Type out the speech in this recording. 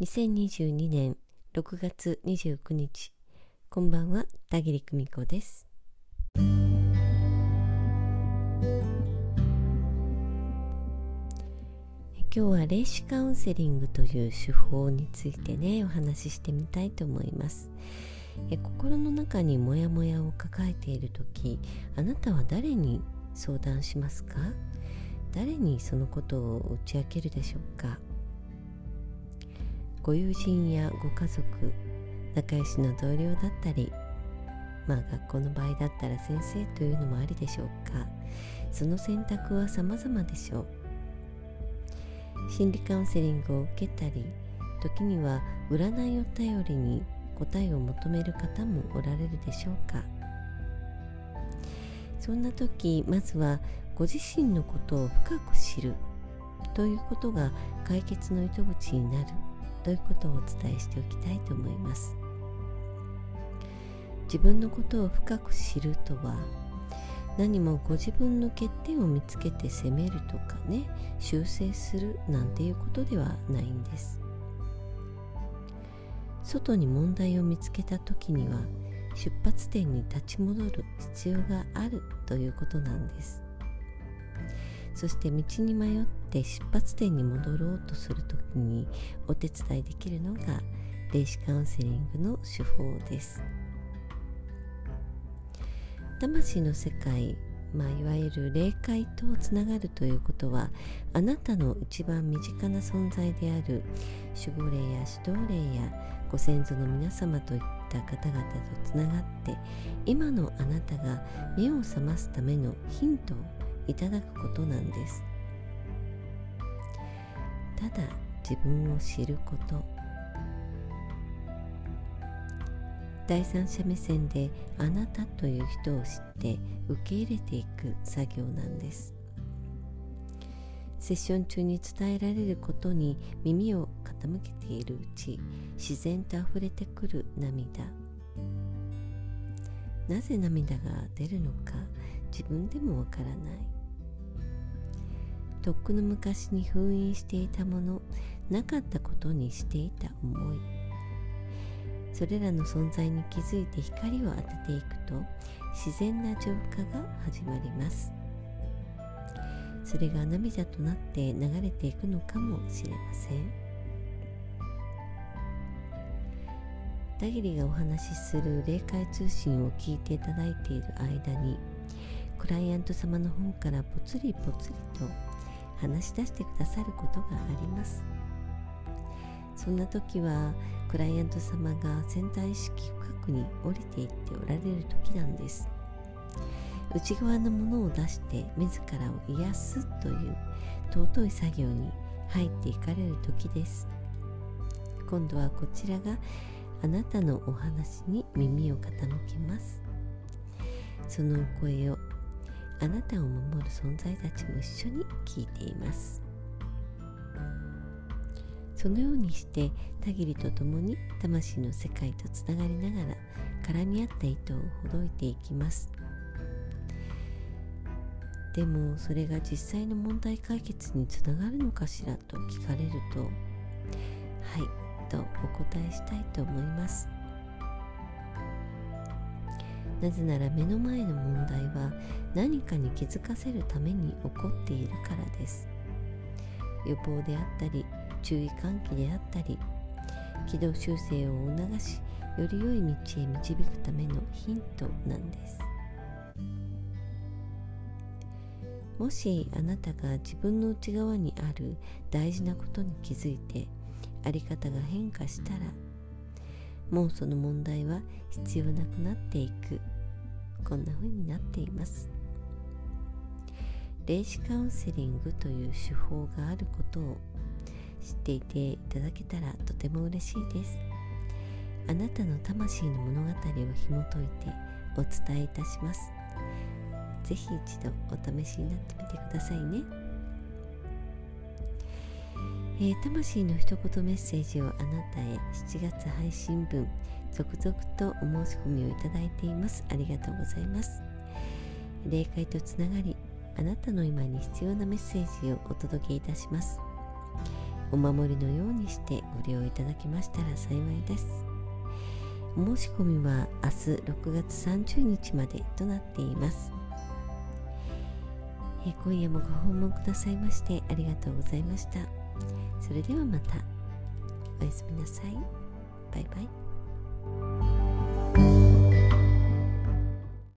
2022年6月29日こんばんは田切久美子です。今日は霊視カウンセリングという手法についてねお話ししてみたいと思います。え心の中にモヤモヤを抱えている時あなたは誰に相談しますか？誰にそのことを打ち明けるでしょうか？ご友人やご家族仲良しの同僚だったりまあ学校の場合だったら先生というのもありでしょうか。その選択は様々でしょう。心理カウンセリングを受けたり時には占いを頼りに答えを求める方もおられるでしょうか。そんな時まずはご自身のことを深く知るということが解決の糸口になる。ということをお伝えしておきたいと思います。自分のことを深く知るとは何もご自分の欠点を見つけて責めるとかね修正するなんていうことではないんです。外に問題を見つけた時には出発点に立ち戻る必要があるということなんです。そして道に迷って出発点に戻ろうとする時にお手伝いできるのが霊視カウンセリングの手法です。魂の世界、まあ、いわゆる霊界とつながるということはあなたの一番身近な存在である守護霊や指導霊やご先祖の皆様といった方々とつながって今のあなたが目を覚ますためのヒントをいただくことなんです。ただ自分を知ること。第三者目線であなたという人を知って受け入れていく作業なんです。セッション中に伝えられることに耳を傾けているうち自然と溢れてくる涙。なぜ涙が出るのか。自分でもわからない。とっくの昔に封印していたものなかったことにしていた思い。それらの存在に気づいて光を当てていくと自然な浄化が始まります。それが涙となって流れていくのかもしれません。田切がお話しする霊界通信を聞いていただいている間にクライアント様の方からぽつりぽつりと話し出してくださることがあります。そんな時はクライアント様が潜在意識深くに降りていっておられる時なんです。内側のものを出して自らを癒すという尊い作業に入っていかれる時です。今度はこちらがあなたのお話に耳を傾けます。その声をあなたを守る存在たちも一緒に聞いています。そのようにして田切と共に魂の世界とつながりながら絡み合った糸をほどいていきます。でもそれが実際の問題解決につながるのかしらと聞かれるとはいとお答えしたいと思います。なぜなら目の前の問題は何かに気づかせるために起こっているからです。予防であったり注意喚起であったり軌道修正を促しより良い道へ導くためのヒントなんです。もしあなたが自分の内側にある大事なことに気づいてあり方が変化したらもうその問題は必要なくなっていく。こんな風になっています。霊視カウンセリングという手法があることを知っていていただけたらとても嬉しいです。あなたの魂の物語を紐解いてお伝えいたします。ぜひ一度お試しになってみてくださいね。えー、魂の一言メッセージをあなたへ。7月配信分。続々とお申し込みをいただいています。ありがとうございます。霊界とつながりあなたの今に必要なメッセージをお届けいたします。お守りのようにしてご利用いただけましたら幸いです。お申し込みは明日6月30日までとなっています。え今夜もご訪問くださいましてありがとうございました。それではまた。おやすみなさい。バイバイ。thank you